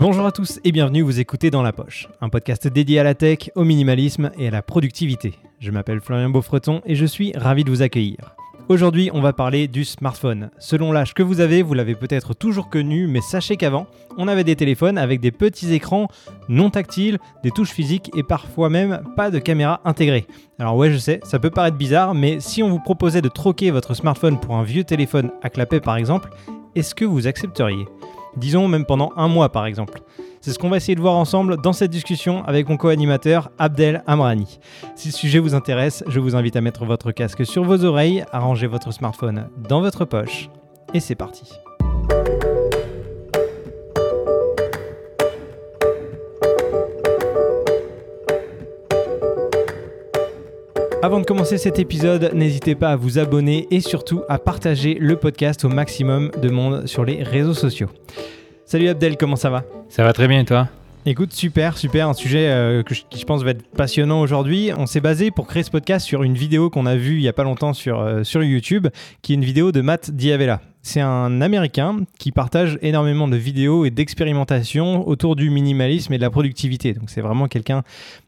Bonjour à tous et bienvenue, vous écoutez Dans la Poche, un podcast dédié à la tech, au minimalisme et à la productivité. Je m'appelle Florian Beaufreton et je suis ravi de vous accueillir. Aujourd'hui, on va parler du smartphone. Selon l'âge que vous avez, vous l'avez peut-être toujours connu, mais sachez qu'avant, on avait des téléphones avec des petits écrans non tactiles, des touches physiques et parfois même pas de caméra intégrée. Alors ouais, je sais, ça peut paraître bizarre, mais si on vous proposait de troquer votre smartphone pour un vieux téléphone à clapet par exemple, est-ce que vous accepteriez? Disons même pendant un mois par exemple. C'est ce qu'on va essayer de voir ensemble dans cette discussion avec mon co-animateur Abdel Amrani. Si le sujet vous intéresse, je vous invite à mettre votre casque sur vos oreilles, à ranger votre smartphone dans votre poche, et c'est parti. Avant de commencer cet épisode, n'hésitez pas à vous abonner et surtout à partager le podcast au maximum de monde sur les réseaux sociaux. Salut Abdel, comment ça va? Ça va très bien et toi? Écoute, super, super, un sujet euh, que je, qui je pense va être passionnant aujourd'hui. On s'est basé pour créer ce podcast sur une vidéo qu'on a vue il y a pas longtemps sur, euh, sur YouTube, qui est une vidéo de Matt Diavela. C'est un Américain qui partage énormément de vidéos et d'expérimentations autour du minimalisme et de la productivité. Donc c'est vraiment quelqu'un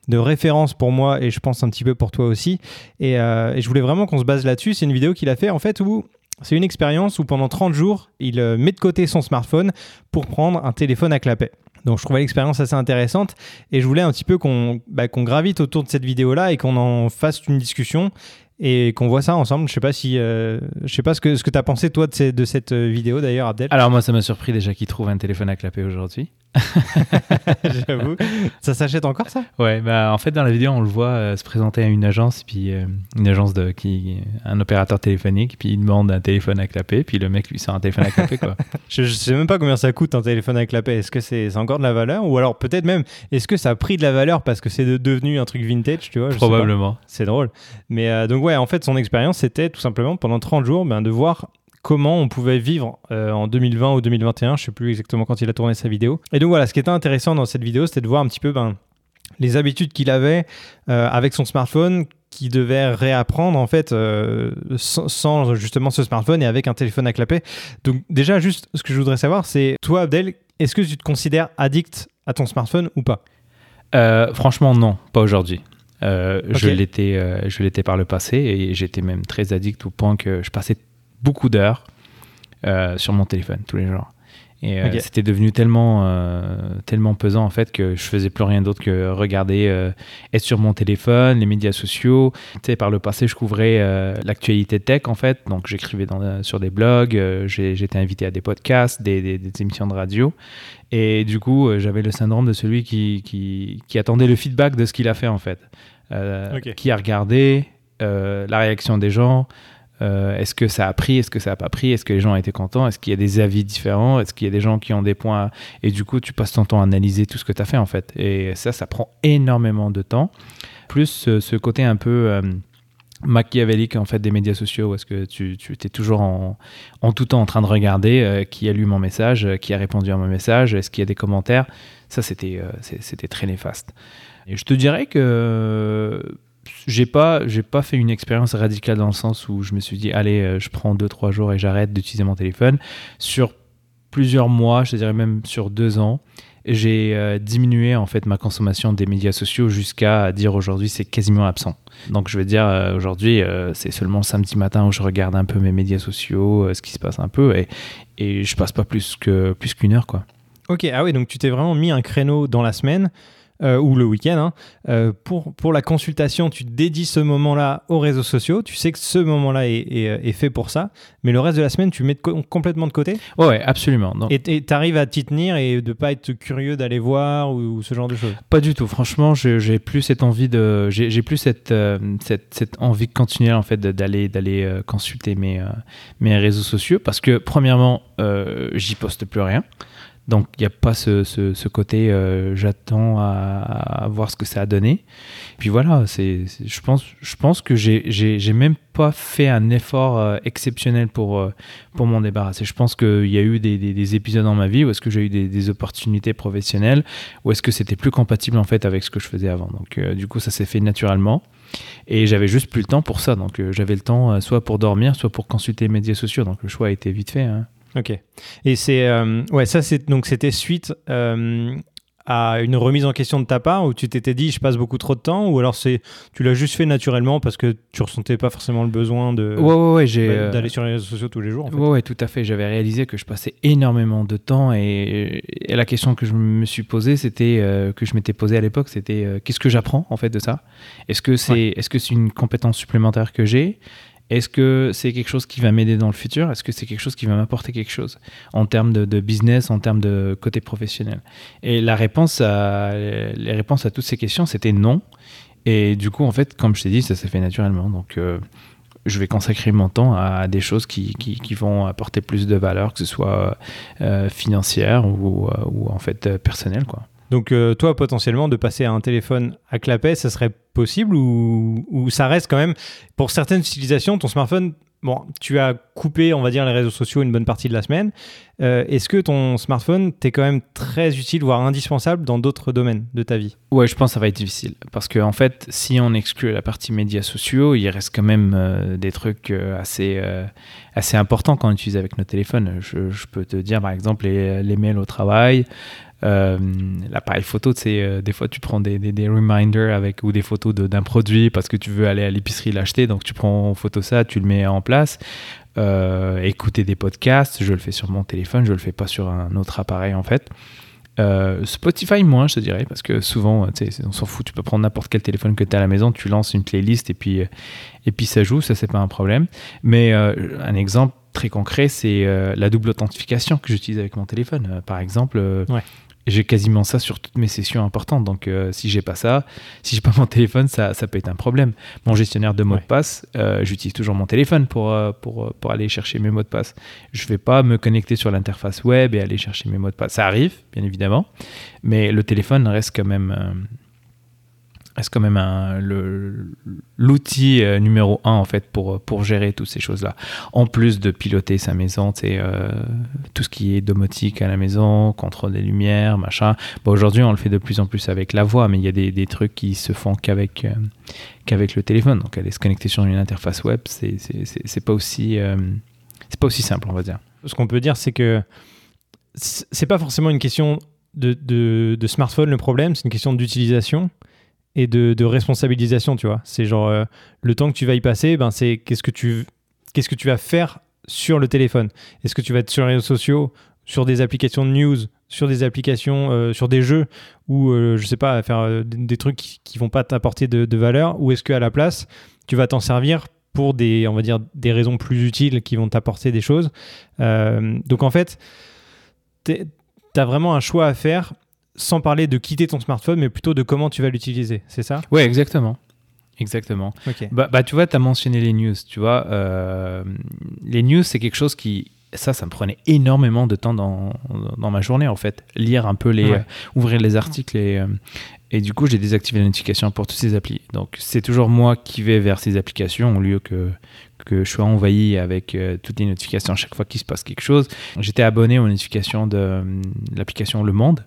de référence pour moi et je pense un petit peu pour toi aussi. Et, euh, et je voulais vraiment qu'on se base là-dessus. C'est une vidéo qu'il a fait en fait où c'est une expérience où pendant 30 jours, il met de côté son smartphone pour prendre un téléphone à clapet. Donc je trouvais l'expérience assez intéressante et je voulais un petit peu qu'on bah, qu'on gravite autour de cette vidéo-là et qu'on en fasse une discussion et qu'on voit ça ensemble. Je sais pas si, euh, je sais pas ce que ce que t'as pensé toi de, de cette euh, vidéo d'ailleurs, Abdel. Alors moi ça m'a surpris déjà qu'il trouve un téléphone à clapper aujourd'hui. J'avoue. Ça s'achète encore ça? Ouais, bah en fait dans la vidéo on le voit euh, se présenter à une agence, puis euh, une agence de qui, un opérateur téléphonique, puis il demande un téléphone à clapper, puis le mec lui sort un téléphone à clapper quoi. je, je sais même pas combien ça coûte un téléphone la paix. Est-ce que c'est encore de la valeur? Ou alors peut-être même est-ce que ça a pris de la valeur parce que c'est de- devenu un truc vintage, tu vois? Je. Probablement. C'est drôle. Mais euh, donc ouais, en fait, son expérience, c'était tout simplement pendant 30 jours ben, de voir comment on pouvait vivre euh, en 2020 ou 2021, je sais plus exactement quand il a tourné sa vidéo. Et donc voilà, ce qui était intéressant dans cette vidéo, c'était de voir un petit peu ben, les habitudes qu'il avait euh, avec son smartphone qu'il devait réapprendre en fait euh, sans, sans justement ce smartphone et avec un téléphone à clapet. Donc déjà juste ce que je voudrais savoir c'est toi Abdel, est-ce que tu te considères addict à ton smartphone ou pas? Franchement non, pas aujourd'hui. Euh, Je l'étais, euh, je l'étais par le passé et j'étais même très addict au point que je passais beaucoup d'heures euh, sur mon téléphone tous les jours. Et euh, c'était devenu tellement, euh, tellement pesant en fait que je faisais plus rien d'autre que regarder, être sur mon téléphone, les médias sociaux. Tu sais, par le passé, je couvrais l'actualité tech en fait, donc j'écrivais sur des blogs, j'étais invité à des podcasts, des, des- des émissions de radio. Et du coup, j'avais le syndrome de celui qui, qui, qui attendait le feedback de ce qu'il a fait en fait. Euh. Qui a regardé, euh, la réaction des gens, euh, est-ce que ça a pris, est-ce que ça a pas pris, est-ce que les gens étaient contents, est-ce qu'il y a des avis différents, est-ce qu'il y a des gens qui ont des points? Et du coup, tu passes ton temps à analyser tout ce que tu as fait en fait. Et ça, ça prend énormément de temps. Plus ce, ce côté un peu. euh, machiavélique en fait des médias sociaux où est-ce que tu, tu es toujours en, tout temps en train de regarder euh, qui a lu mon message, euh, qui a répondu à mon message, est-ce qu'il y a des commentaires? Ça, c'était euh, c'était très néfaste. Et je te dirais que euh, j'ai pas j'ai pas fait une expérience radicale dans le sens où je me suis dit allez, euh, je prends deux trois jours et j'arrête d'utiliser mon téléphone. Sur plusieurs mois, je dirais même sur deux ans, j'ai euh, diminué en fait ma consommation des médias sociaux jusqu'à dire aujourd'hui c'est quasiment absent. Donc je veux dire euh, aujourd'hui c'est seulement samedi matin où je regarde un peu mes médias sociaux, ce qui se passe un peu et, et je passe pas plus que plus qu'une heure quoi. Ok, ah oui, donc tu t'es vraiment mis un créneau dans la semaine euh, ou le week-end hein, euh, pour, pour la consultation. Tu dédies ce moment-là aux réseaux sociaux. Tu sais que ce moment-là est, est- est fait pour ça, mais le reste de la semaine, tu mets de complètement de côté Ouais, ouais absolument. Donc, et tu arrives à t'y tenir et de pas être curieux d'aller voir ou, ou ce genre de choses? Pas du tout. Franchement, j'ai plus cette envie de, j'ai plus cette, euh, cette, cette envie de continuer en fait d'aller d'aller euh, consulter mes euh, mes réseaux sociaux parce que premièrement, euh, j'y poste plus rien. Donc il n'y a pas ce, côté euh, j'attends à, voir ce que ça a donné. Puis voilà, je pense que j'ai même pas fait un effort euh, exceptionnel pour euh, pour m'en débarrasser. Je pense qu'il y a eu des, des, des épisodes dans ma vie où est-ce que j'ai eu des, opportunités professionnelles ou est-ce que c'était plus compatible en fait avec ce que je faisais avant. Donc euh, du coup ça s'est fait naturellement et j'avais juste plus le temps pour ça. Donc j'avais le temps soit pour dormir, soit pour consulter les médias sociaux. Donc le choix a été vite fait. hein. Ok. Et c'est euh, ouais, ça c'est donc c'était suite euh, à une remise en question de ta part où tu t'étais dit je passe beaucoup trop de temps ou alors c'est tu l'as juste fait naturellement parce que tu ressentais pas forcément le besoin de Ouais, ouais, ouais, j'ai. bah, euh, d'aller sur les réseaux sociaux tous les jours. En fait. Ouais, tout à fait. J'avais réalisé que je passais énormément de temps et, et la question que je me suis posée, c'était euh, que je m'étais posée à l'époque, c'était qu'est-ce que j'apprends en fait de ça? Est-ce que c'est est-ce que c'est une compétence supplémentaire que j'ai? Est-ce que c'est quelque chose qui va m'aider dans le futur? Est-ce que c'est quelque chose qui va m'apporter quelque chose en termes de, business, en termes de côté professionnel? Et la réponse à les réponses à toutes ces questions, c'était non. Et du coup, en fait, comme je t'ai dit, ça s'est fait naturellement. Donc euh, je vais consacrer mon temps à des choses qui, qui, vont apporter plus de valeur, que ce soit euh, financière ou, euh, ou en fait euh, personnelle. Quoi. Donc euh, toi potentiellement de passer à un téléphone à clapet, ça serait possible ou, ça reste quand même pour certaines utilisations ton smartphone Bon, tu as coupé, on va dire, les réseaux sociaux une bonne partie de la semaine. Euh, Est-ce que ton smartphone t'est quand même très utile, voire indispensable dans d'autres domaines de ta vie? Ouais, je pense que ça va être difficile. Parce qu'en en fait, si on exclut la partie médias sociaux, il reste quand même euh, des trucs assez, assez importants quand on utilise avec nos téléphones. Je, peux te dire, par exemple, les mails au travail. Euh, L'appareil photo, c'est euh, des fois tu prends des, des, reminders avec ou des photos de- d'un produit parce que tu veux aller à l'épicerie l'acheter, donc tu prends en photo ça, tu le mets en place. Euh, écouter des podcasts, je le fais sur mon téléphone, je le fais pas sur un autre appareil en fait. Spotify moins, je te dirais, parce que souvent, tu on s'en fout, tu peux prendre n'importe quel téléphone que tu as à la maison, tu lances une playlist et puis, et puis ça joue, ça c'est pas un problème. Mais un exemple très concret, c'est la double authentification que j'utilise avec mon téléphone. Par exemple. J'ai quasiment ça sur toutes mes sessions importantes. Donc euh, si j'ai pas ça, si j'ai pas mon téléphone, ça, ça peut être un problème. Mon gestionnaire de mots Ouais. de passe, euh, j'utilise toujours mon téléphone pour, euh, pour, euh, pour aller chercher mes mots de passe. Je vais pas me connecter sur l'interface web et aller chercher mes mots de passe. Ça arrive, bien évidemment, mais le téléphone reste quand même, reste quand même l'outil euh, numéro un en fait pour, pour gérer toutes ces choses-là. En plus de piloter sa maison, euh, tout ce qui est domotique à la maison, contrôle des lumières, machin. Bon, aujourd'hui, on le fait de plus en plus avec la voix, mais il y a des, des trucs qui se font qu'avec euh, qu'avec le téléphone. Donc, aller se connecter sur une interface web, c'est c'est- c'est- pas aussi c'est pas aussi simple, on va dire. Ce qu'on peut dire, c'est que c'est pas forcément une question de- de smartphone le problème, c'est une question d'utilisation et de, responsabilisation, tu vois. C'est genre euh, le temps que tu vas y passer, ben c'est qu'est-ce que tu qu'est-ce que tu vas faire sur le téléphone. Est-ce que tu vas être sur les réseaux sociaux, sur des applications de news, sur des applications, euh, sur des jeux ou euh, je sais pas, à faire euh, des, trucs qui, qui vont pas t'apporter de, valeur, ou est-ce qu'à la place tu vas t'en servir pour des, on va dire, des raisons plus utiles qui vont t'apporter des choses. Donc en fait, tu as vraiment un choix à faire sans parler de quitter ton smartphone, mais plutôt de comment tu vas l'utiliser. C'est ça? Ouais, exactement. Exactement. Ok. Bah, bah, tu vois, tu as mentionné les news. Tu vois, euh, les news, c'est quelque chose qui. Ça, ça me prenait énormément de temps dans, dans ma journée, en fait. Lire un peu les. Ouais. euh, ouvrir les articles et. euh, et du coup, j'ai désactivé les notifications pour toutes ces applis. Donc, c'est toujours moi qui vais vers ces applications au lieu que, que je sois envahi avec euh, toutes les notifications à chaque fois qu'il se passe quelque chose. J'étais abonné aux notifications de euh, l'application Le Monde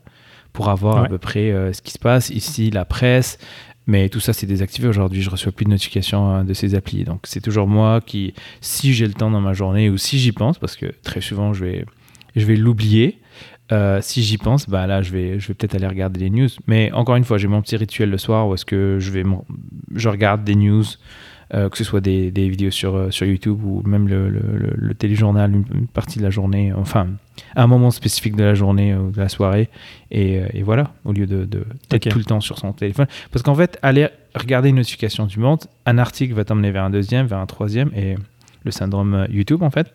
pour avoir Ouais. à peu près euh, ce qui se passe ici, la presse. Mais tout ça, c'est désactivé aujourd'hui. Je reçois plus de notifications euh, de ces applis. Donc, c'est toujours moi qui, si j'ai le temps dans ma journée ou si j'y pense, parce que très souvent, je vais, je vais l'oublier. Euh, si j'y pense, bah là, je vais, je vais peut-être aller regarder les news. Mais encore une fois, j'ai mon petit rituel le soir où est-ce que je vais, je regarde des news, euh, que ce soit des, des vidéos sur, euh, sur YouTube ou même le, le, téléjournal, une, une partie de la journée, enfin, un moment spécifique de la journée ou de la soirée. Et, euh, et voilà, au lieu de, de tout le temps sur son téléphone. Parce qu'en fait, aller regarder une notification du monde, un article va t'emmener vers un deuxième, vers un troisième, et le syndrome YouTube, en fait.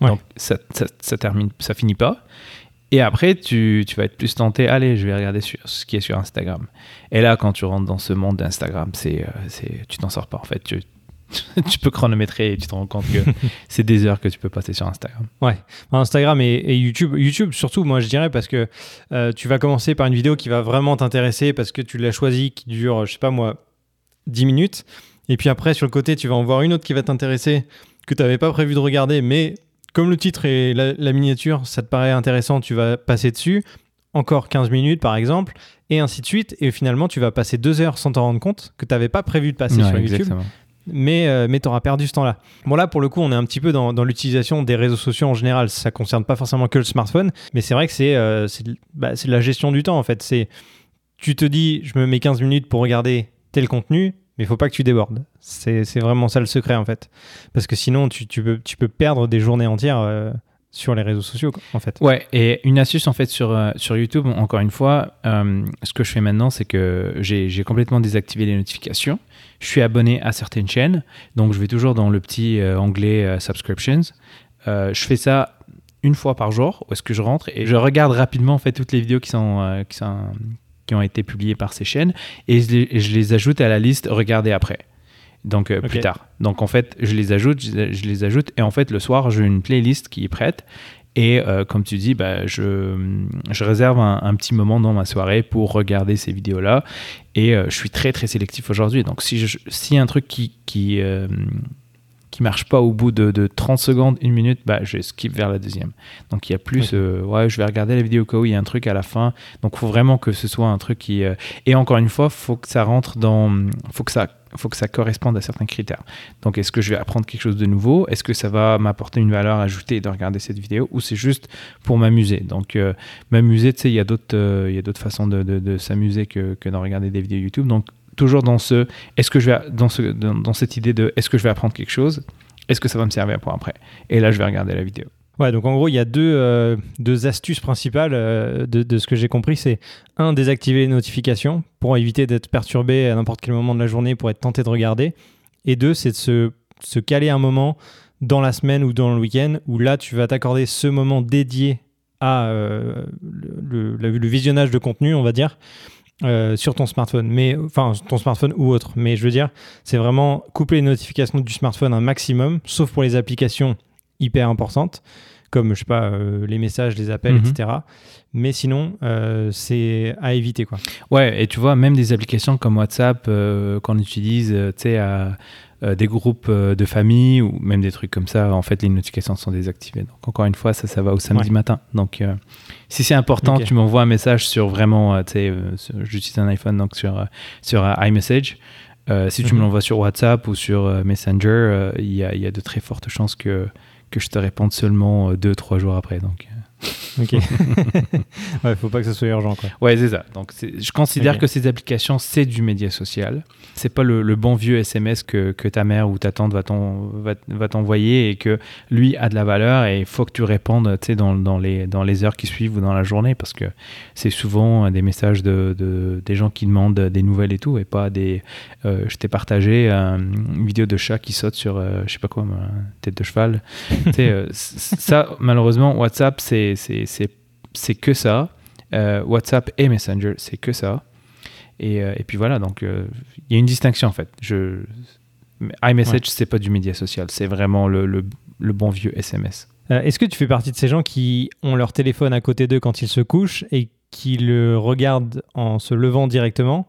Ouais. Donc, ça, ça, ça termine, ça finit pas. Et après, tu, tu vas être plus tenté, allez, je vais regarder sur, ce qui est sur Instagram. Et là, quand tu rentres dans ce monde d'Instagram, c'est, euh, c'est, tu t'en sors pas, en fait. Tu, tu peux chronométrer et tu te rends compte que c'est des heures que tu peux passer sur Instagram. Instagram et, et YouTube. YouTube surtout, moi je dirais, parce que euh, tu vas commencer par une vidéo qui va vraiment t'intéresser parce que tu l'as choisie, qui dure, je sais pas moi, 10 minutes. Et puis après, sur le côté, tu vas en voir une autre qui va t'intéresser, que tu n'avais pas prévu de regarder, mais comme le titre et la, la miniature, ça te paraît intéressant, tu vas passer dessus. Encore 15 minutes par exemple, et ainsi de suite. Et finalement, tu vas passer deux heures sans t'en rendre compte que tu n'avais pas prévu de passer Ouais, sur YouTube. mais, euh, mais tu auras perdu ce temps-là. Bon, là, pour le coup, on est un petit peu dans, dans l'utilisation des réseaux sociaux en général. Ça concerne pas forcément que le smartphone, mais c'est vrai que c'est euh, bah, de la gestion du temps, en fait. C'est Tu te dis, je me mets 15 minutes pour regarder tel contenu, mais il faut pas que tu débordes. C'est vraiment ça le secret, en fait. Parce que sinon, tu, tu, peux, tu peux perdre des journées entières euh, sur les réseaux sociaux, en fait. Ouais, et une astuce en fait sur, euh, sur YouTube, encore une fois, euh, ce que je fais maintenant, c'est que j'ai complètement désactivé les notifications. Je suis abonné à certaines chaînes, donc je vais toujours dans le petit onglet Subscriptions. Je fais ça une fois par jour, où est-ce que je rentre, et je regarde rapidement en fait toutes les vidéos qui sont, qui sont qui ont été publiées par ces chaînes, et je les, et je les ajoute à la liste regarder après. Donc euh, plus tard. Donc en fait, je les ajoute, je, je les ajoute, et en fait le soir, j'ai une playlist qui est prête. Et euh, comme tu dis, bah, je, je réserve un, un petit moment dans ma soirée pour regarder ces vidéos-là. Et euh, je suis très très sélectif aujourd'hui. Donc si je- a un truc qui qui, euh, qui marche pas au bout de, de 30 secondes, une minute, bah, je skip vers la deuxième. Donc il y a plus, euh, ouais, je vais regarder la vidéo au cas où il y a un truc à la fin. Donc il faut vraiment que ce soit un truc qui... euh, Et encore une fois, faut que ça rentre dans... faut que ça faut que ça corresponde à certains critères. Donc, est-ce que je vais apprendre quelque chose de nouveau? Est-ce que ça va m'apporter une valeur ajoutée de regarder cette vidéo? Ou c'est juste pour m'amuser? Donc, euh, m'amuser, tu sais, il y a d'autres euh, il y a d'autres façons de, de- de s'amuser que, que d'en regarder des vidéos YouTube. Donc, toujours dans ce, est-ce que je vais, dans, ce, dans, dans cette idée de, est-ce que je vais apprendre quelque chose? Est-ce que ça va me servir pour après? Et là, je vais regarder la vidéo. Ouais, donc en gros, il y a deux, euh, deux astuces principales euh, de, de ce que j'ai compris. C'est un, désactiver les notifications pour éviter d'être perturbé à n'importe quel moment de la journée pour être tenté de regarder. Et deux, c'est de se, se caler un moment dans la semaine ou dans le week-end où là, tu vas t'accorder ce moment dédié à euh, le, visionnage de contenu, on va dire. Euh, sur ton smartphone, mais enfin ton smartphone ou autre. Mais je veux dire, c'est vraiment couper les notifications du smartphone un maximum, sauf pour les applications hyper importantes, comme je sais pas euh, les messages, les appels, Mhm. etc. Mais sinon, euh, c'est à éviter quoi. Ouais, et tu vois, même des applications comme WhatsApp qu'on utilise, tu sais, à euh, des groupes euh, de famille ou même des trucs comme ça, en fait, les notifications sont désactivées. Donc, encore une fois, ça, ça va au samedi Ouais. matin. Donc, euh, si c'est important, Ok. tu m'envoies un message sur vraiment, tu sais, j'utilise un iPhone, donc sur, sur iMessage. Si tu Mhm. me l'envoies sur WhatsApp ou sur Messenger, il y, a, y a de très fortes chances que, que je te réponde seulement deux, trois jours après. Donc, Ok. ouais, faut pas que ce soit urgent quoi. Ouais, c'est ça. Donc, je considère que ces applications, c'est du média social. C'est pas le, le bon vieux SMS que, que ta mère ou ta tante va t'en- va, va t'envoyer et que lui a de la valeur et il faut que tu répondes dans, dans, les, dans les heures qui suivent ou dans la journée parce que c'est souvent des messages de, de- des gens qui demandent des nouvelles et tout et pas des. euh, je t'ai partagé euh, une vidéo de chat qui saute sur, euh, je sais pas quoi, moi, tête de cheval. Euh, ça, malheureusement, WhatsApp, c'est c'est- que ça. Euh, WhatsApp et Messenger, c'est que ça. Et, euh, et puis voilà, donc euh, il y a une distinction en fait. Je, iMessage, Ouais. c'est pas du média social, c'est vraiment le, le- le bon vieux SMS. Est-ce que tu fais partie de ces gens qui ont leur téléphone à côté d'eux quand ils se couchent et qui le regardent en se levant directement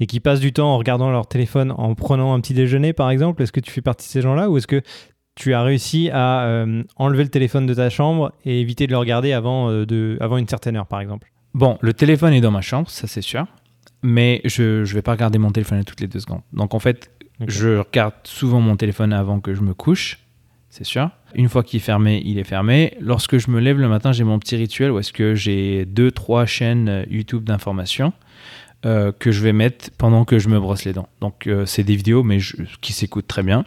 et qui passent du temps en regardant leur téléphone en prenant un petit déjeuner par exemple? Est-ce que tu fais partie de ces gens-là ou est-ce que tu as réussi à euh, enlever le téléphone de ta chambre et éviter de le regarder avant, euh, de, avant une certaine heure par exemple Bon, le téléphone est dans ma chambre, ça c'est sûr, mais je ne vais pas regarder mon téléphone toutes les deux secondes. Donc en fait, je regarde souvent mon téléphone avant que je me couche, c'est sûr. Une fois qu'il est fermé, il est fermé. Lorsque je me lève le matin, j'ai mon petit rituel où est-ce que j'ai deux, trois chaînes YouTube d'informations euh, que je vais mettre pendant que je me brosse les dents. Donc euh, c'est des vidéos, mais je- qui s'écoutent très bien.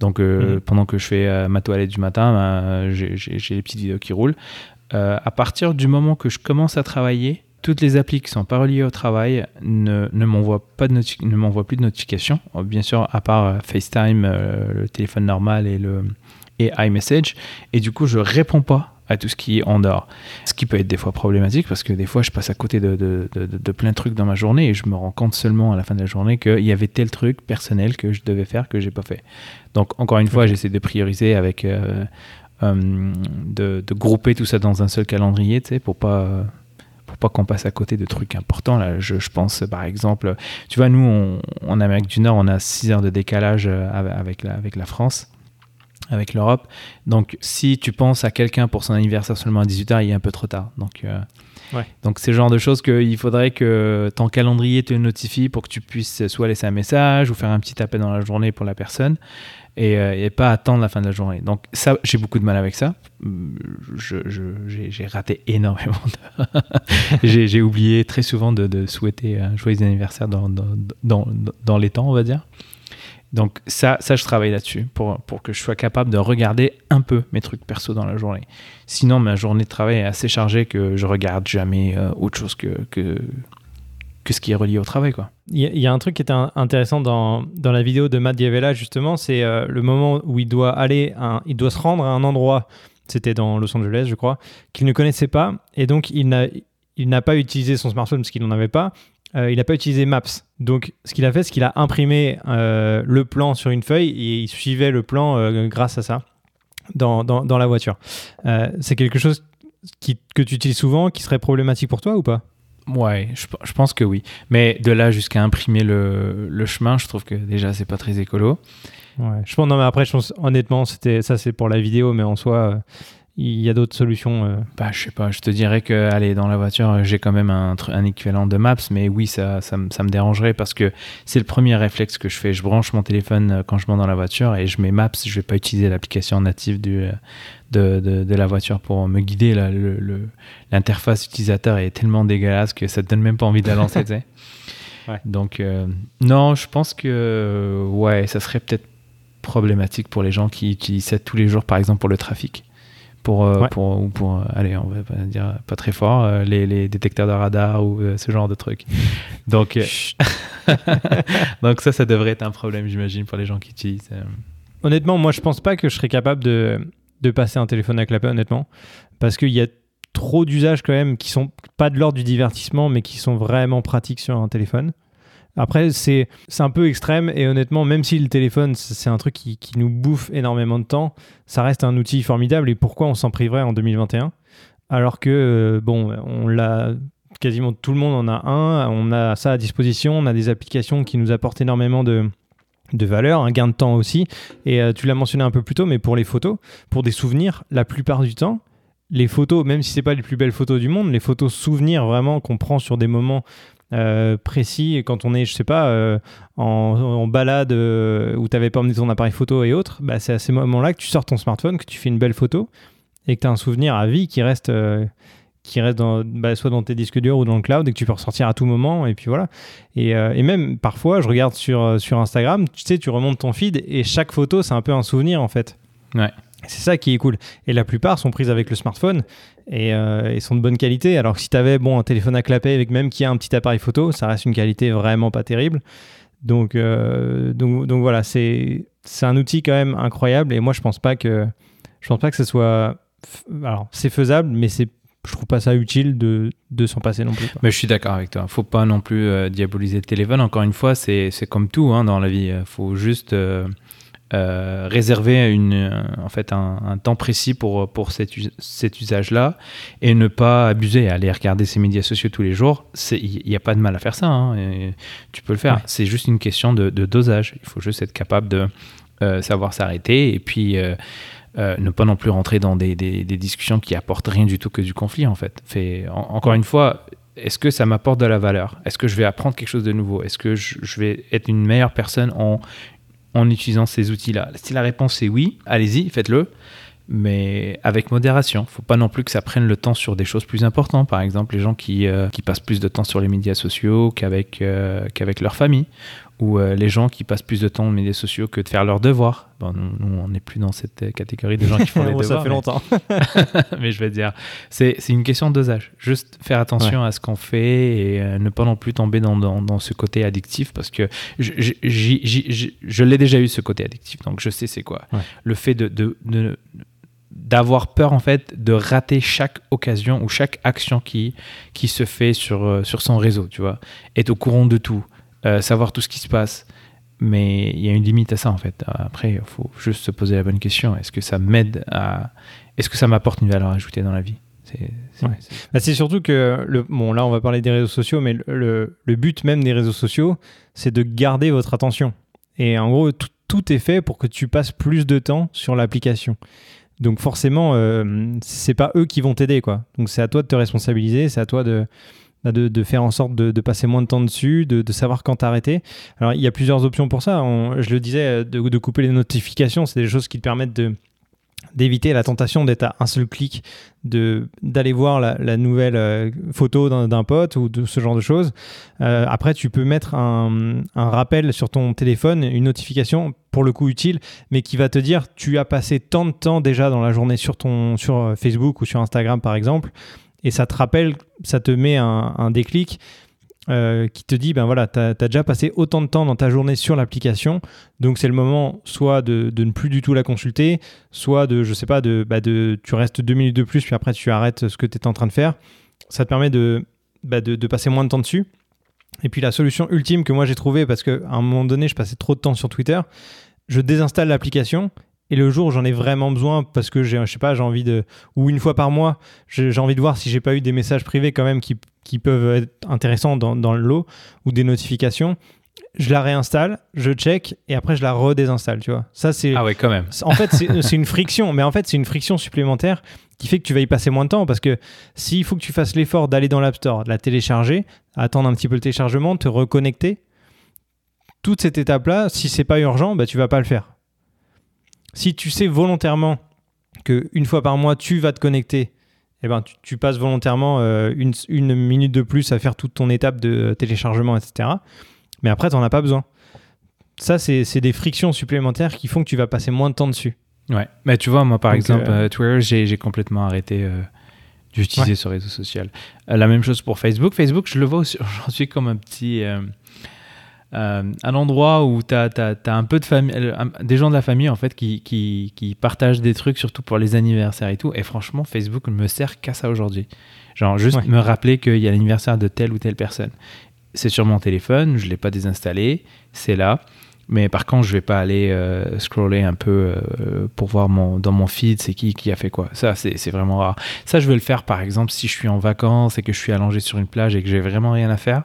Donc euh, Mhm. pendant que je fais euh, ma toilette du matin, ben, j'ai- les petites vidéos qui roulent. Euh, à partir du moment que je commence à travailler, toutes les applis qui sont pas reliées au travail ne, ne m'envoient pas de noti- ne m'envoient plus de notifications. Bien sûr, à part FaceTime, le téléphone normal et le et iMessage. Et du coup, je réponds pas à tout ce qui est en dehors. Ce qui peut être des fois problématique parce que des fois, je passe à côté de, de, de- de- de plein de trucs dans ma journée et je me rends compte seulement à la fin de la journée qu'il y avait tel truc personnel que je devais faire que j'ai pas fait. Donc, encore une fois, j'essaie de prioriser avec. euh, euh, de, grouper tout ça dans un seul calendrier, tu sais, pour pas pour pas qu'on passe à côté de trucs importants. Là, je, je pense par exemple, tu vois, nous, on, en Amérique du Nord, on a 6 heures de décalage euh, avec la, avec la France. Avec l'Europe. Donc, si tu penses à quelqu'un pour son anniversaire seulement à 18h, il est un peu trop tard. Donc, euh, Ouais. donc c'est le genre de choses qu'il faudrait que ton calendrier te notifie pour que tu puisses soit laisser un message ou faire un petit appel dans la journée pour la personne et, euh, et pas attendre la fin de la journée. Donc, ça, j'ai beaucoup de mal avec ça. Je, je- j'ai, raté énormément. de- j'ai, j'ai oublié très souvent de, de souhaiter un joyeux anniversaire dans, dans, dans, dans les temps, on va dire. Donc ça, ça je travaille là-dessus pour, pour que je sois capable de regarder un peu mes trucs perso dans la journée. Sinon, ma journée de travail est assez chargée que je regarde jamais euh, autre chose que, que, ce qui est relié au travail. Quoi. Il y, a- un truc qui était intéressant dans, dans la vidéo de Matt Diavela, justement, c'est euh, le moment où il doit aller, un- il doit se rendre à un endroit, c'était dans Los Angeles, je crois, qu'il ne connaissait pas, et donc il n'a, il n'a pas utilisé son smartphone parce qu'il n'en avait pas, il n'a pas utilisé Maps. Donc ce qu'il a fait, c'est qu'il a imprimé euh, le plan sur une feuille et il suivait le plan euh, grâce à ça dans, dans, dans la voiture. Euh, c'est quelque chose qui, que tu utilises souvent, qui serait problématique pour toi ou pas? Ouais, je, je pense que oui. Mais de là jusqu'à imprimer le, le chemin, je trouve que déjà, c'est pas très écolo. Ouais, je pense, non, mais après, je pense, honnêtement, c'était, ça c'est pour la vidéo, mais en soi, euh, il y a d'autres solutions. euh. Bah, je sais pas, je te dirais que, allez, dans la voiture, j'ai quand même un, équivalent de Maps, mais oui, ça, ça, me- ça me dérangerait parce que c'est le premier réflexe que je fais. Je branche mon téléphone euh, quand je monte dans la voiture et je mets Maps. Je vais pas utiliser l'application native du, euh, de, de, de la voiture pour me guider. là. Le- le- L'interface utilisateur est tellement dégueulasse que ça te donne même pas envie de la lancer. Ouais. Donc, euh, non, je pense que, ouais, ça serait peut-être problématique pour les gens qui utilisent ça tous les jours, par exemple, pour le trafic pour, euh, Ouais. pour, ou pour euh, allez, on va pas dire pas très fort, euh, les, les détecteurs de radar ou ce genre de trucs. Donc, donc ça, ça devrait être un problème, j'imagine, pour les gens qui utilisent. Honnêtement, moi, je pense pas que je serais capable de, de passer un téléphone à clapet, honnêtement, parce qu'il y a trop d'usages quand même qui sont pas de l'ordre du divertissement, mais qui sont vraiment pratiques sur un téléphone. Après, c'est un peu extrême et honnêtement, même si le téléphone, c'est c'est un truc qui, qui nous bouffe énormément de temps, ça reste un outil formidable et pourquoi on s'en priverait en 2021 alors que, euh, bon, on l'a quasiment tout le monde en a un, on a ça à disposition, on a des applications qui nous apportent énormément de, de valeur, un gain de temps aussi. Et euh, tu l'as mentionné un peu plus tôt, mais pour les photos, pour des souvenirs, la plupart du temps, les photos, même si c'est pas les plus belles photos du monde, les photos souvenirs vraiment qu'on prend sur des moments euh, précis, quand on est, je sais pas, euh, en, balade euh, où tu n'avais pas emmené ton appareil photo et autres, bah, c'est à ces moments-là que tu sors ton smartphone, que tu fais une belle photo et que tu as un souvenir à vie qui reste, qui reste bah, soit dans tes disques durs ou dans le cloud et que tu peux ressortir à tout moment. Et puis voilà. Et, et même parfois, je regarde sur, sur Instagram, tu sais, tu remontes ton feed et chaque photo, c'est un peu un souvenir en fait. Ouais. C'est ça qui est cool. Et la plupart sont prises avec le smartphone et, euh, sont de bonne qualité. Alors que si tu avais bon, un téléphone à clapet avec même qui a un petit appareil photo, ça reste une qualité vraiment pas terrible. Donc, euh, donc, voilà, c'est un outil quand même incroyable. Et moi, je pense pas que je pense pas que ce soit. Alors, c'est faisable, mais c'est je trouve pas ça utile de, de s'en passer non plus. Mais je suis d'accord avec toi. Faut pas non plus euh, diaboliser le téléphone. Encore une fois, c'est comme tout hein, dans la vie. Faut juste euh, réserver une, euh, en fait, un, un temps précis pour, pour cet, cet usage-là et ne pas abuser. Aller regarder ses médias sociaux tous les jours, il n'y a pas de mal à faire ça. hein, et tu peux le faire. Ouais. C'est juste une question de, de dosage. Il faut juste être capable de euh, savoir s'arrêter et puis euh, ne pas non plus rentrer dans des, des- des discussions qui apportent rien du tout que du conflit en fait. Fait, en- encore une fois, est-ce que ça m'apporte de la valeur? Est-ce que je vais apprendre quelque chose de nouveau? Est-ce que je, je vais être une meilleure personne en, en utilisant ces outils-là Si la réponse est oui, allez-y, faites-le. Mais avec modération. Faut pas non plus que ça prenne le temps sur des choses plus importantes. Par exemple, les gens qui, euh, passent plus de temps sur les médias sociaux qu'avec euh, qu'avec leur famille. Ou euh, les gens qui passent plus de temps aux médias sociaux que de faire leurs devoirs. Bon, nous, nous, on n'est plus dans cette euh, catégorie de gens qui font les Bon, devoirs. ça fait mais- longtemps. mais je vais dire, c'est une question de dosage. Juste faire attention à ce qu'on fait et euh, ne pas non plus tomber dans, dans, dans ce côté addictif parce que je, je, l'ai déjà eu ce côté addictif, donc je sais c'est quoi. Ouais. Le fait de, de, de- d'avoir peur en fait de rater chaque occasion ou chaque action qui, qui se fait sur, sur son réseau, tu vois. Être au courant de tout, euh, savoir tout ce qui se passe. Mais il y a une limite à ça en fait. Après, il faut juste se poser la bonne question. Est-ce que ça m'aide à... Est-ce que ça m'apporte une valeur ajoutée dans la vie? C'est, Ouais. Bah, surtout que, le, bon, là, on va parler des réseaux sociaux, mais le, le- le but même des réseaux sociaux, c'est de garder votre attention. Et en gros, tout- tout est fait pour que tu passes plus de temps sur l'application. Donc forcément, euh, c'est pas eux qui vont t'aider, quoi. Donc c'est à toi de te responsabiliser, c'est à toi de, de, de, faire en sorte de, passer moins de temps dessus, de, savoir quand t'arrêter. Alors il y a plusieurs options pour ça. Je le disais, de, de couper les notifications, c'est des choses qui te permettent d'éviter la tentation d'être à un seul clic, de d'aller voir la, nouvelle euh, photo d'un pote ou de ce genre de choses. Euh, après, tu peux mettre un, un, rappel sur ton téléphone, une notification pour le coup utile, mais qui va te dire tu as passé tant de temps déjà dans la journée sur ton sur euh, Facebook ou sur Instagram par exemple, et ça te rappelle, ça te met un, déclic euh, qui te dit ben voilà, tu as, déjà passé autant de temps dans ta journée sur l'application, donc c'est le moment soit de, ne plus du tout la consulter, soit de, je sais pas, de, bah de tu restes deux minutes de plus, puis après tu arrêtes ce que tu es en train de faire. Ça te permet de, bah de, de, passer moins de temps dessus. Et puis la solution ultime que moi j'ai trouvée, parce qu'à un moment donné, je passais trop de temps sur Twitter, je désinstalle l'application et le jour où j'en ai vraiment besoin, parce que j'ai, je sais pas, j'ai envie de, ou une fois par mois, j'ai, envie de voir si j'ai pas eu des messages privés quand même qui, qui peuvent être intéressants dans, dans, le lot ou des notifications. Je la réinstalle, je check et après je la redésinstalle, tu vois. Ça c'est. Ah ouais, quand même. En fait, c'est, une friction, mais en fait c'est une friction supplémentaire qui fait que tu vas y passer moins de temps parce que s'il faut que tu fasses l'effort d'aller dans l'App Store, de la télécharger, attendre un petit peu le téléchargement, te reconnecter, toute cette étape-là, si c'est pas urgent, bah tu vas pas le faire si tu sais volontairement qu'une fois par mois, tu vas te connecter, eh ben, tu, tu passes volontairement euh, une, une, minute de plus à faire toute ton étape de téléchargement, etc. Mais après, tu n'en as pas besoin. Ça, c'est des frictions supplémentaires qui font que tu vas passer moins de temps dessus. Ouais, mais tu vois, moi par Donc, exemple, euh... Twitter, j'ai complètement arrêté euh, d'utiliser ouais. ce réseau social. Euh, la même chose pour Facebook. Facebook, je le vois aujourd'hui comme un petit euh, un endroit où tu as, as, as, un peu de famille, des gens de la famille en fait qui, qui, qui, partagent des trucs, surtout pour les anniversaires et tout. Et franchement, Facebook ne me sert qu'à ça aujourd'hui. Genre, juste ouais. me rappeler qu'il y a l'anniversaire de telle ou telle personne. C'est sur mon téléphone, je ne l'ai pas désinstallé, c'est là. Mais par contre, je vais pas aller euh, scroller un peu euh, pour voir mon, dans mon feed c'est qui qui a fait quoi. Ça, c'est vraiment rare. Ça, je vais le faire par exemple si je suis en vacances et que je suis allongé sur une plage et que j'ai vraiment rien à faire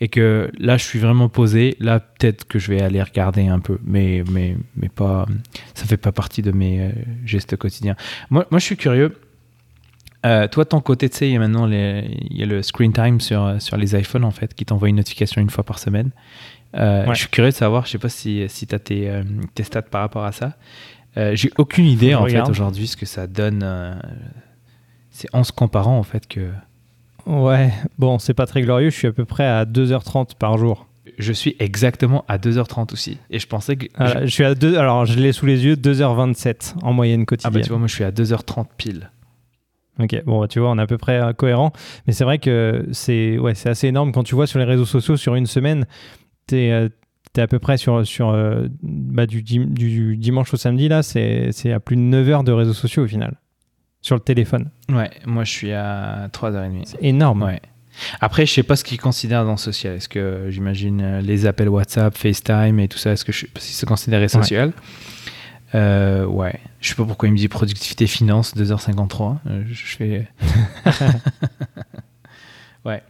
et que là, je suis vraiment posé. Là, peut-être que je vais aller regarder un peu, mais mais mais pas. Ça fait pas partie de mes euh, gestes quotidiens. Moi, moi, je suis curieux. Toi, ton côté, tu sais, il y a maintenant il y a le screen time sur, sur les iPhones, en fait, qui t'envoie une notification une fois par semaine. Euh, ouais. Je suis curieux de savoir, je sais pas si, si tu as tes, euh, tes, stats par rapport à ça. Euh, J'ai aucune idée en fait aujourd'hui ce que ça donne. c'est en se comparant en fait que. Ouais, bon, c'est pas très glorieux. Je suis à peu près à 2h30 par jour. Je suis exactement à 2h30 aussi. Et je pensais que. Alors, je... je suis à 2, alors je l'ai sous les yeux, 2h27 en moyenne quotidienne. Ah bah tu vois, moi je suis à 2h30 pile. Ok, bon, tu vois, on est à peu près cohérent. Mais c'est vrai que c'est ouais, assez énorme quand tu vois sur les réseaux sociaux sur une semaine, tu es, euh, à peu près sur, sur euh, bah, du, dim du, dimanche au samedi, là, c'est à plus de 9 heures de réseaux sociaux au final, sur le téléphone. Ouais, moi je suis à 3h30. C'est énorme. Ouais. Après, je sais pas ce qu'ils considèrent dans social. Est-ce que j'imagine les appels WhatsApp, FaceTime et tout ça, est-ce que je, si c'est considéré social ouais. Euh, ouais. Je sais pas pourquoi il me dit productivité finance 2h53. Euh, je fais. ouais.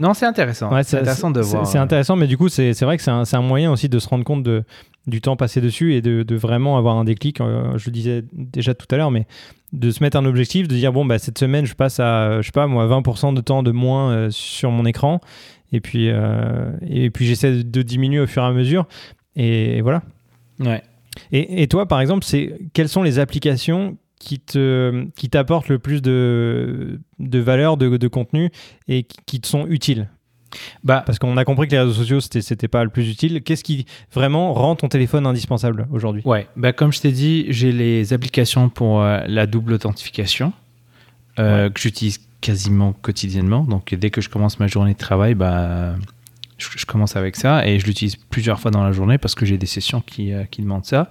Non, c'est intéressant. Ouais, c'est intéressant de voir. C'est intéressant, mais du coup, c'est vrai que c'est un, un, moyen aussi de se rendre compte de, du temps passé dessus et de, de vraiment avoir un déclic. Euh, je le disais déjà tout à l'heure, mais de se mettre un objectif, de dire bon, bah, cette semaine, je passe à, je sais pas, moi, 20% de temps de moins euh, sur mon écran. Et puis, euh, et puis j'essaie de diminuer au fur et à mesure. Et, et voilà. Ouais. Et, et, toi, par exemple, c'est quelles sont les applications qui te qui t'apportent le plus de, de valeur, de, de contenu et qui, te sont utiles? Bah, Parce qu'on a compris que les réseaux sociaux, c'était, c'était pas le plus utile. Qu'est-ce qui vraiment rend ton téléphone indispensable aujourd'hui? Ouais, bah, comme je t'ai dit, j'ai les applications pour euh, la double authentification euh, ouais. que j'utilise quasiment quotidiennement. Donc dès que je commence ma journée de travail, bah, je, commence avec ça et je l'utilise plusieurs fois dans la journée parce que j'ai des sessions qui, euh, qui demandent ça.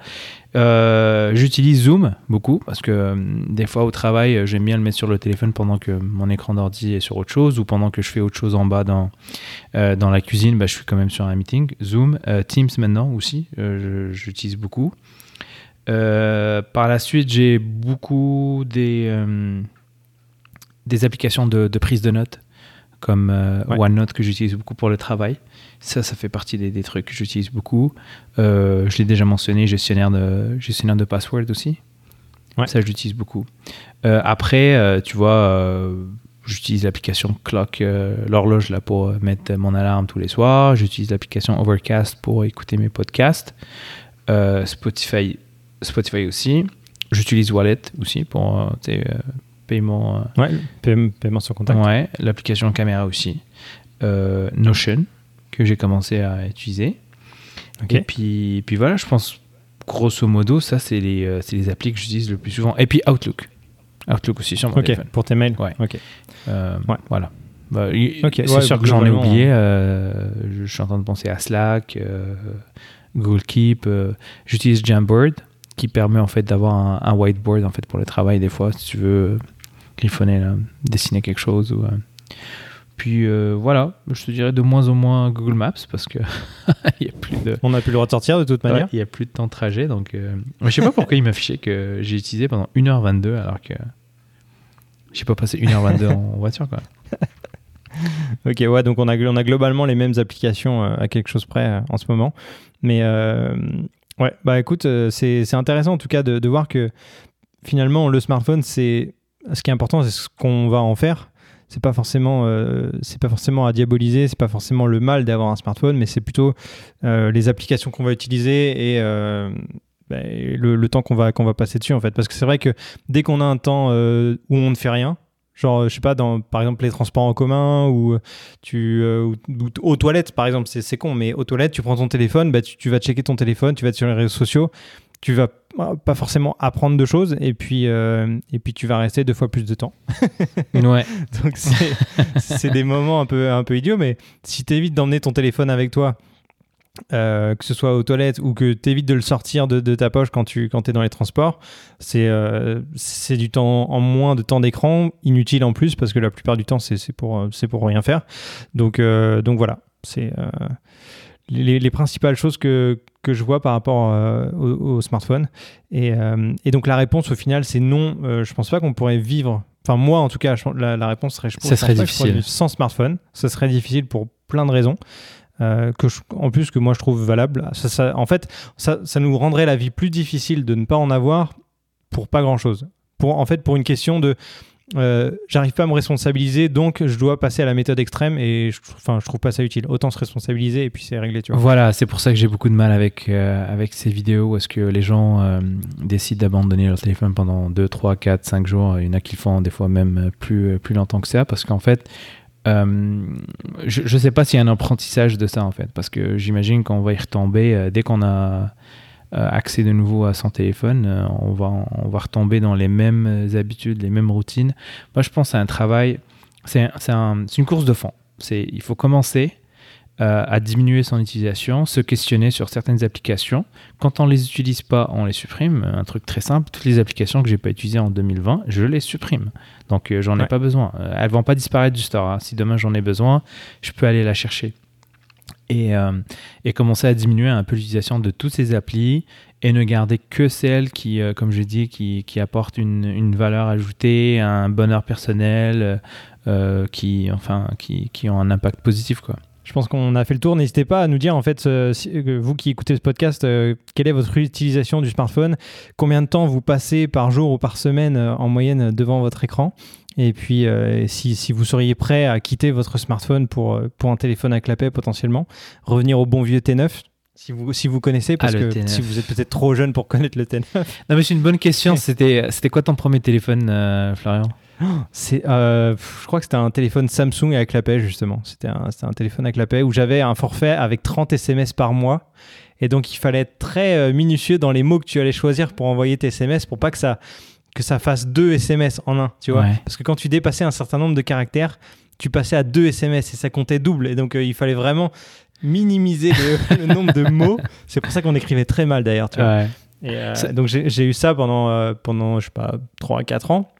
Euh, j'utilise Zoom beaucoup parce que euh, des fois au travail, j'aime bien le mettre sur le téléphone pendant que mon écran d'ordi est sur autre chose ou pendant que je fais autre chose en bas dans, dans la cuisine, bah, je suis quand même sur un meeting. Zoom, Teams maintenant aussi, j'utilise beaucoup. par la suite, j'ai beaucoup des, des applications de, prise de notes comme euh, Ouais. OneNote que j'utilise beaucoup pour le travail. Ça, ça fait partie des, des trucs que j'utilise beaucoup. Euh, je l'ai déjà mentionné, gestionnaire de, gestionnaire de password aussi. Ouais. Ça, je l'utilise beaucoup. Euh, après, tu vois, j'utilise l'application Clock, l'horloge là pour mettre mon alarme tous les soirs. J'utilise l'application Overcast pour écouter mes podcasts. Spotify, Spotify aussi. J'utilise Wallet aussi pour paiement. euh, Ouais, paiement, paiement sur contact. Ouais, l'application caméra aussi. Euh, Notion, que j'ai commencé à utiliser. Et puis, puis voilà, je pense, grosso modo, ça, c'est les, euh, les applis que j'utilise le plus souvent. Et puis Outlook. Outlook aussi sur mon téléphone. pour tes mails. Ouais. Ok. Euh, Ouais. Voilà. Bah, c'est ouais, sûr que j'en ai oublié. euh, je suis en train de penser à Slack, euh, Google Keep. J'utilise Jamboard, qui permet en fait d'avoir un, un whiteboard en fait pour le travail des fois, si tu veux griffonner, là, dessiner quelque chose. Ou, euh. Puis euh, voilà, je te dirais de moins en moins Google Maps parce que il y a plus de On n'a plus le droit de sortir de toute manière. Ouais, il y a plus de temps de trajet, donc euh, je sais pas pourquoi il m'affichait que j'ai utilisé pendant 1h22 alors que j'ai pas passé 1h22 en voiture quoi. Ok, ouais, donc on a, on a globalement les mêmes applications euh, à quelque chose près en ce moment. Mais euh, ouais, bah écoute, c'est c'est intéressant en tout cas de, de voir que finalement le smartphone, c'est ce qui est important, c'est ce qu'on va en faire. C'est pas forcément, euh, c'est pas forcément à diaboliser, c'est pas forcément le mal d'avoir un smartphone, mais c'est plutôt euh, les applications qu'on va utiliser et euh, bah, le, temps qu'on va qu'on va passer dessus en fait. Parce que c'est vrai que dès qu'on a un temps où on ne fait rien, Genre, je sais pas, par exemple les transports en commun ou tu euh, aux toilettes par exemple, c'est con, mais aux toilettes, tu prends ton téléphone, bah, tu, tu vas checker ton téléphone, tu vas être sur les réseaux sociaux, tu vas pas forcément apprendre de choses et puis euh, et puis tu vas rester deux fois plus de temps. Ouais. Donc c'est des moments un peu un peu idiots, mais si tu évites d'emmener ton téléphone avec toi. euh, que ce soit aux toilettes ou que tu évites de le sortir de, de ta poche quand tu quand es dans les transports, c'est euh, c'est du temps en moins de temps d'écran, inutile en plus parce que la plupart du temps c'est pour, pour rien faire. Donc, donc voilà, c'est les, les principales choses que, que je vois par rapport euh, au, au smartphone. Et, euh, et donc la réponse au final c'est non, euh, je pense pas qu'on pourrait vivre. Enfin moi en tout cas, je la, la réponse serait je pense- Ça serait pas que je difficile. vivre sans smartphone. Ça serait difficile pour plein de raisons. euh, que je- en plus que moi je trouve valable. Ça, ça- en fait, ça, ça nous rendrait la vie plus difficile de ne pas en avoir pour pas grand chose. Pour, en fait, pour une question de euh, j'arrive pas à me responsabiliser, donc je dois passer à la méthode extrême et je, je trouve pas ça utile. Autant se responsabiliser et puis c'est réglé, tu vois. Voilà, c'est pour ça que j'ai beaucoup de mal avec, euh, avec ces vidéos où est-ce que les gens euh, décident d'abandonner leur téléphone pendant 2, 3, 4, 5 jours. Il y en a qui le font des fois même plus, plus longtemps que ça parce qu'en fait, euh, je sais pas s'il y a un apprentissage de ça en fait parce que j'imagine qu'on va y retomber dès qu'on a accès de nouveau à son téléphone, euh, on, va, on va retomber dans les mêmes habitudes, les mêmes routines. Moi, je pense à un travail, c'est un- c'est un- c'est une course de fond. Il faut commencer euh, à diminuer son utilisation, se questionner sur certaines applications. Quand on les utilise pas, on les supprime. Un truc très simple, toutes les applications que j'ai pas utilisées en 2020, je les supprime. Donc euh, j'en ai Ouais. pas besoin. Euh, elles vont pas disparaître du store. hein. Si demain j'en ai besoin, je peux aller la chercher. Et, euh, et commencer à diminuer un peu l'utilisation de toutes ces applis et ne garder que celles qui, euh, comme je dis, qui, qui apportent une, valeur ajoutée, un bonheur personnel, euh, qui, enfin, qui, ont un impact positif. Je pense qu'on a fait le tour. N'hésitez pas à nous dire, en fait, vous qui écoutez ce podcast, quelle est votre utilisation du smartphone? Combien de temps vous passez par jour ou par semaine en moyenne devant votre écran? Et puis, euh, si, si vous seriez prêt à quitter votre smartphone pour, euh, pour un téléphone à clapet potentiellement, revenir au bon vieux T9 si vous, si vous connaissez, parce Ah, que T9. si vous êtes peut-être trop jeune pour connaître le T9. Non, mais c'est une bonne question. C'était, quoi ton premier téléphone, euh, Florian? C'est, euh, je crois que c'était un téléphone Samsung à clapet, justement. C'était un, un téléphone à clapet où j'avais un forfait avec 30 SMS par mois. Et donc, il fallait être très minutieux dans les mots que tu allais choisir pour envoyer tes SMS pour pas que ça, que ça fasse deux SMS en un, tu vois. Ouais. Parce que quand tu dépassais un certain nombre de caractères, tu passais à deux SMS et ça comptait double. Et donc, euh, il fallait vraiment minimiser le, le nombre de mots. C'est pour ça qu'on écrivait très mal d'ailleurs, tu vois. Ouais. Et, euh, donc j'ai eu ça pendant, euh, pendant, je sais pas, 3 à 4 ans.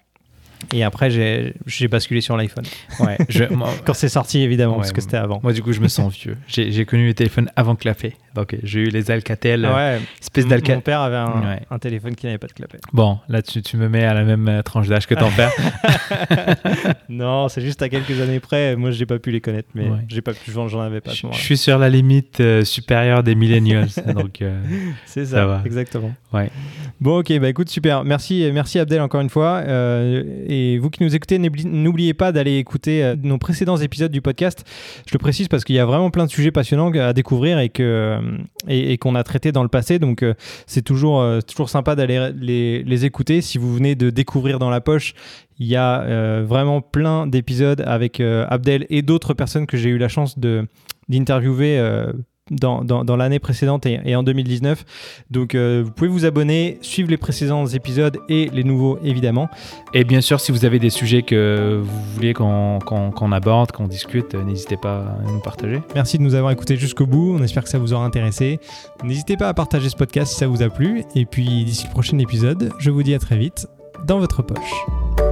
Et après, j'ai basculé sur l'iPhone. Ouais, je- moi, Quand c'est sorti, évidemment, Ouais, parce que c'était avant. moi, du coup, je me sens vieux. J'ai, connu les téléphones avant Clapet. Donc j'ai eu les Alcatel, Ah ouais. espèce d'Alcatel. Mon père avait un, Ouais. un téléphone qui n'avait pas de clapet. Bon, là tu, tu me mets à la même euh, tranche d'âge que ton père. non, c'est juste à quelques années près. Moi, j'ai pas pu les connaître, mais Ouais. j'ai pas pu, j'en avais pas Je je suis sur la limite euh, supérieure des millennials. donc euh, C'est ça, Ça va. exactement. Ouais. Bon, ok, bah écoute, super. Merci, merci Abdel encore une fois. Euh, et vous qui nous écoutez, n'oubli- n'oubliez pas d'aller écouter euh, nos précédents épisodes du podcast. Je le précise parce qu'il y a vraiment plein de sujets passionnants à découvrir et que euh, et, et qu'on a traités dans le passé. Donc euh, c'est toujours euh, toujours sympa d'aller les, écouter. Si vous venez de découvrir dans la poche. Il y a euh, vraiment plein d'épisodes avec euh, Abdel et d'autres personnes que j'ai eu la chance d'interviewer euh, dans, dans, dans l'année précédente et, et en 2019. Donc euh, vous pouvez vous abonner, suivre les précédents épisodes et les nouveaux évidemment. Et bien sûr, si vous avez des sujets que vous voulez qu'on aborde, qu'on discute, n'hésitez pas à nous partager. Merci de nous avoir écoutés jusqu'au bout. On espère que ça vous aura intéressé. N'hésitez pas à partager ce podcast si ça vous a plu. Et puis d'ici le prochain épisode, je vous dis à très vite dans votre poche.